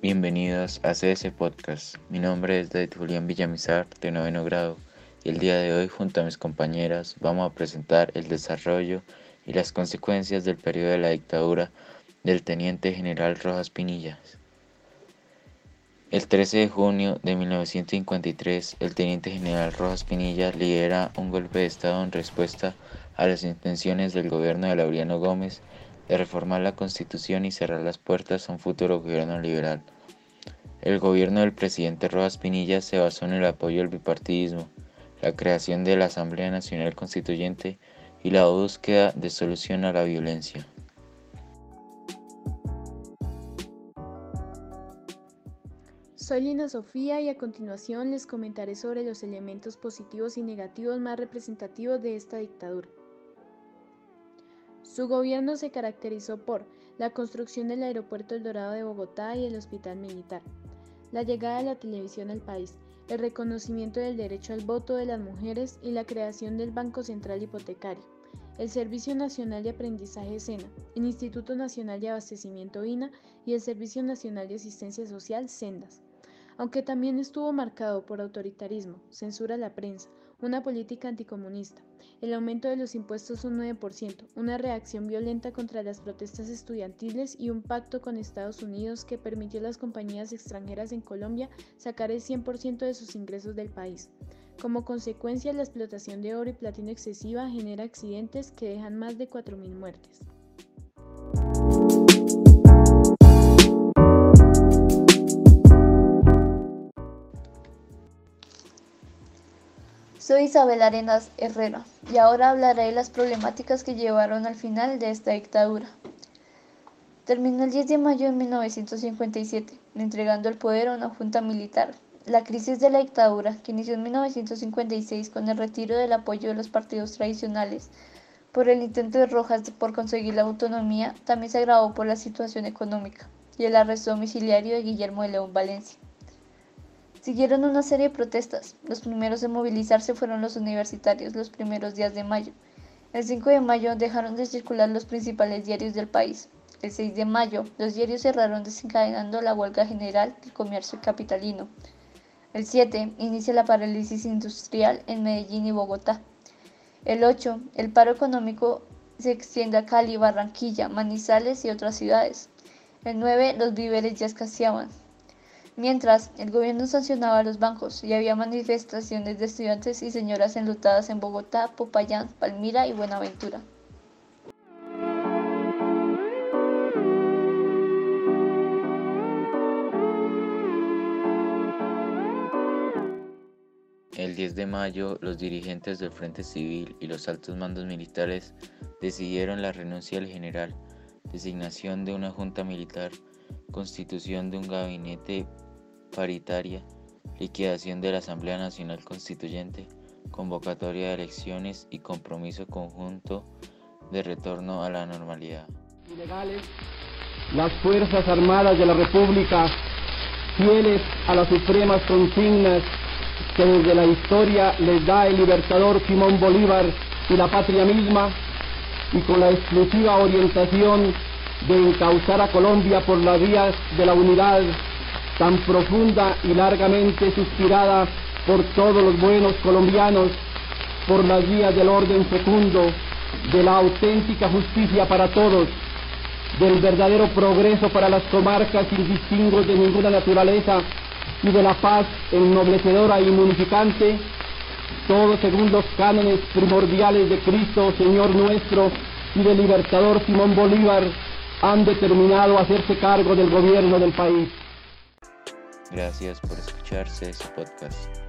Bienvenidos a CS Podcast. Mi nombre es David Julián Villamizar, de noveno grado, y el día de hoy, junto a mis compañeras, vamos a presentar el desarrollo y las consecuencias del periodo de la dictadura del teniente general Rojas Pinillas. El 13 de junio de 1953, el teniente general Rojas Pinillas lidera un golpe de Estado en respuesta a las intenciones del gobierno de Laureano Gómez de reformar la Constitución y cerrar las puertas a un futuro gobierno liberal. El gobierno del presidente Rojas Pinilla se basó en el apoyo al bipartidismo, la creación de la Asamblea Nacional Constituyente y la búsqueda de solución a la violencia. Soy Lina Sofía y a continuación les comentaré sobre los elementos positivos y negativos más representativos de esta dictadura. Su gobierno se caracterizó por la construcción del Aeropuerto El Dorado de Bogotá y el Hospital Militar, la llegada de la televisión al país, el reconocimiento del derecho al voto de las mujeres y la creación del Banco Central Hipotecario, el Servicio Nacional de Aprendizaje SENA, el Instituto Nacional de Abastecimiento INA y el Servicio Nacional de Asistencia Social SENDAS. Aunque también estuvo marcado por autoritarismo, censura a la prensa, una política anticomunista, el aumento de los impuestos un 9%, una reacción violenta contra las protestas estudiantiles y un pacto con Estados Unidos que permitió a las compañías extranjeras en Colombia sacar el 100% de sus ingresos del país. Como consecuencia, la explotación de oro y platino excesiva genera accidentes que dejan más de 4.000 muertes. Soy Isabel Arenas Herrera y ahora hablaré de las problemáticas que llevaron al final de esta dictadura. Terminó el 10 de mayo de 1957, entregando el poder a una junta militar. La crisis de la dictadura, que inició en 1956 con el retiro del apoyo de los partidos tradicionales por el intento de Rojas por conseguir la autonomía, también se agravó por la situación económica y el arresto domiciliario de Guillermo de León Valencia. Siguieron una serie de protestas. Los primeros en movilizarse fueron los universitarios los primeros días de mayo. El 5 de mayo dejaron de circular los principales diarios del país. El 6 de mayo, los diarios cerraron desencadenando la huelga general del comercio capitalino. El 7 inicia la parálisis industrial en Medellín y Bogotá. El 8, el paro económico se extiende a Cali, Barranquilla, Manizales y otras ciudades. El 9, los víveres ya escaseaban. Mientras, el gobierno sancionaba a los bancos y había manifestaciones de estudiantes y señoras enlutadas en Bogotá, Popayán, Palmira y Buenaventura. El 10 de mayo, los dirigentes del Frente Civil y los altos mandos militares decidieron la renuncia del general, designación de una junta militar, constitución de un gabinete paritaria, liquidación de la Asamblea Nacional Constituyente, convocatoria de elecciones y compromiso conjunto de retorno a la normalidad. Ilegales, las Fuerzas Armadas de la República, fieles a las supremas consignas que desde la historia les da el libertador Simón Bolívar y la patria misma, y con la exclusiva orientación de encauzar a Colombia por las vías de la unidad tan profunda y largamente suspirada por todos los buenos colombianos, por las vías del orden fecundo, de la auténtica justicia para todos, del verdadero progreso para las comarcas sin distingos de ninguna naturaleza y de la paz ennoblecedora y munificante, todo según los cánones primordiales de Cristo, Señor nuestro, y del libertador Simón Bolívar, han determinado hacerse cargo del gobierno del país. Gracias por escucharse su podcast.